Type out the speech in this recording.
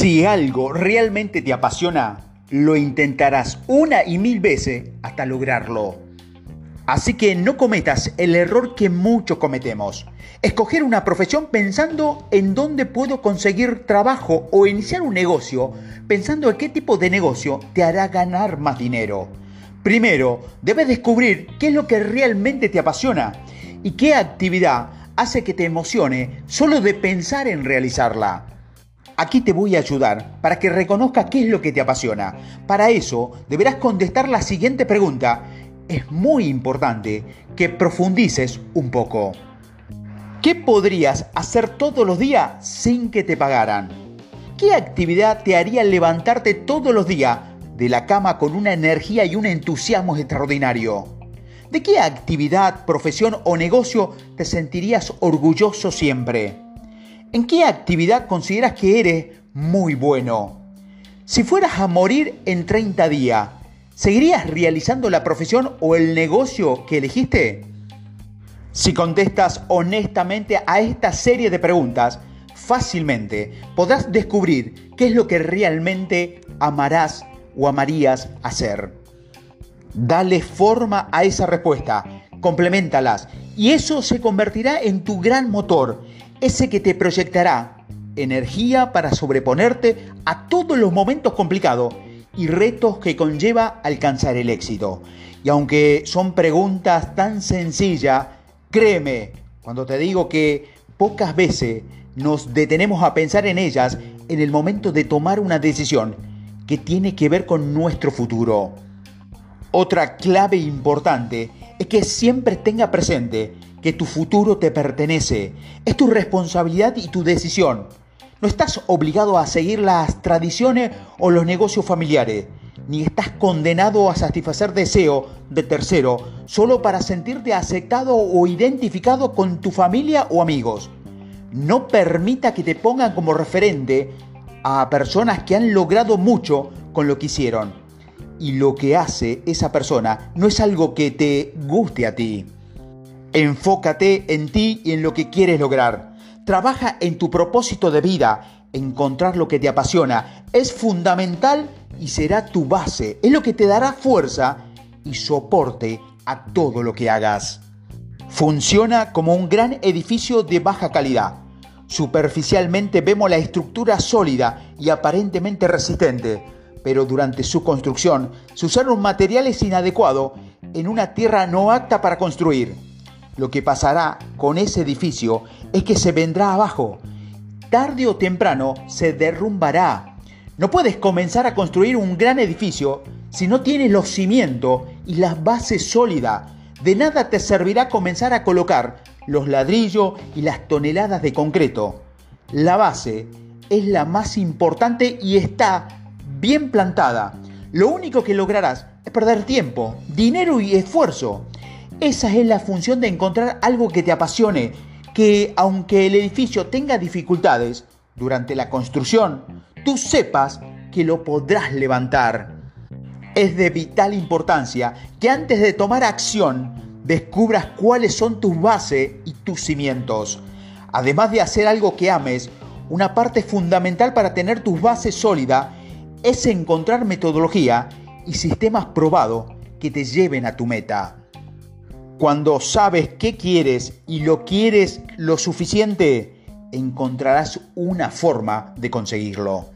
Si algo realmente te apasiona, lo intentarás una y mil veces hasta lograrlo. Así que no cometas el error que muchos cometemos. Escoger una profesión pensando en dónde puedo conseguir trabajo o iniciar un negocio pensando en qué tipo de negocio te hará ganar más dinero. Primero, debes descubrir qué es lo que realmente te apasiona y qué actividad hace que te emocione solo de pensar en realizarla. Aquí te voy a ayudar para que reconozcas qué es lo que te apasiona. Para eso deberás contestar la siguiente pregunta. Es muy importante que profundices un poco. ¿Qué podrías hacer todos los días sin que te pagaran? ¿Qué actividad te haría levantarte todos los días de la cama con una energía y un entusiasmo extraordinario? ¿De qué actividad, profesión o negocio te sentirías orgulloso siempre? ¿En qué actividad consideras que eres muy bueno? Si fueras a morir en 30 días, ¿seguirías realizando la profesión o el negocio que elegiste? Si contestas honestamente a esta serie de preguntas, fácilmente podrás descubrir qué es lo que realmente amarás o amarías hacer. Dale forma a esa respuesta, complementalas y eso se convertirá en tu gran motor ese que te proyectará energía para sobreponerte a todos los momentos complicados y retos que conlleva alcanzar el éxito. Y aunque son preguntas tan sencillas, créeme cuando te digo que pocas veces nos detenemos a pensar en ellas en el momento de tomar una decisión que tiene que ver con nuestro futuro. Otra clave importante es que siempre tenga presente que tu futuro te pertenece. Es tu responsabilidad y tu decisión. No estás obligado a seguir las tradiciones o los negocios familiares, ni estás condenado a satisfacer deseo de tercero solo para sentirte aceptado o identificado con tu familia o amigos. No permita que te pongan como referente a personas que han logrado mucho con lo que hicieron. Y lo que hace esa persona no es algo que te guste a ti. Enfócate en ti y en lo que quieres lograr. Trabaja en tu propósito de vida. Encontrar lo que te apasiona es fundamental y será tu base. Es lo que te dará fuerza y soporte a todo lo que hagas. Funciona como un gran edificio de baja calidad. Superficialmente vemos la estructura sólida y aparentemente resistente, pero durante su construcción se usaron materiales inadecuados en una tierra no apta para construir lo que pasará con ese edificio es que se vendrá abajo. Tarde o temprano se derrumbará. No puedes comenzar a construir un gran edificio si no tienes los cimientos y las bases sólidas. De nada te servirá comenzar a colocar los ladrillos y las toneladas de concreto. La base es la más importante y está bien plantada. Lo único que lograrás es perder tiempo, dinero y esfuerzo. Esa es la función de encontrar algo que te apasione, que aunque el edificio tenga dificultades durante la construcción, tú sepas que lo podrás levantar. Es de vital importancia que antes de tomar acción descubras cuáles son tus bases y tus cimientos. Además de hacer algo que ames, una parte fundamental para tener tus bases sólidas es encontrar metodología y sistemas probados que te lleven a tu meta. Cuando sabes qué quieres y lo quieres lo suficiente, encontrarás una forma de conseguirlo.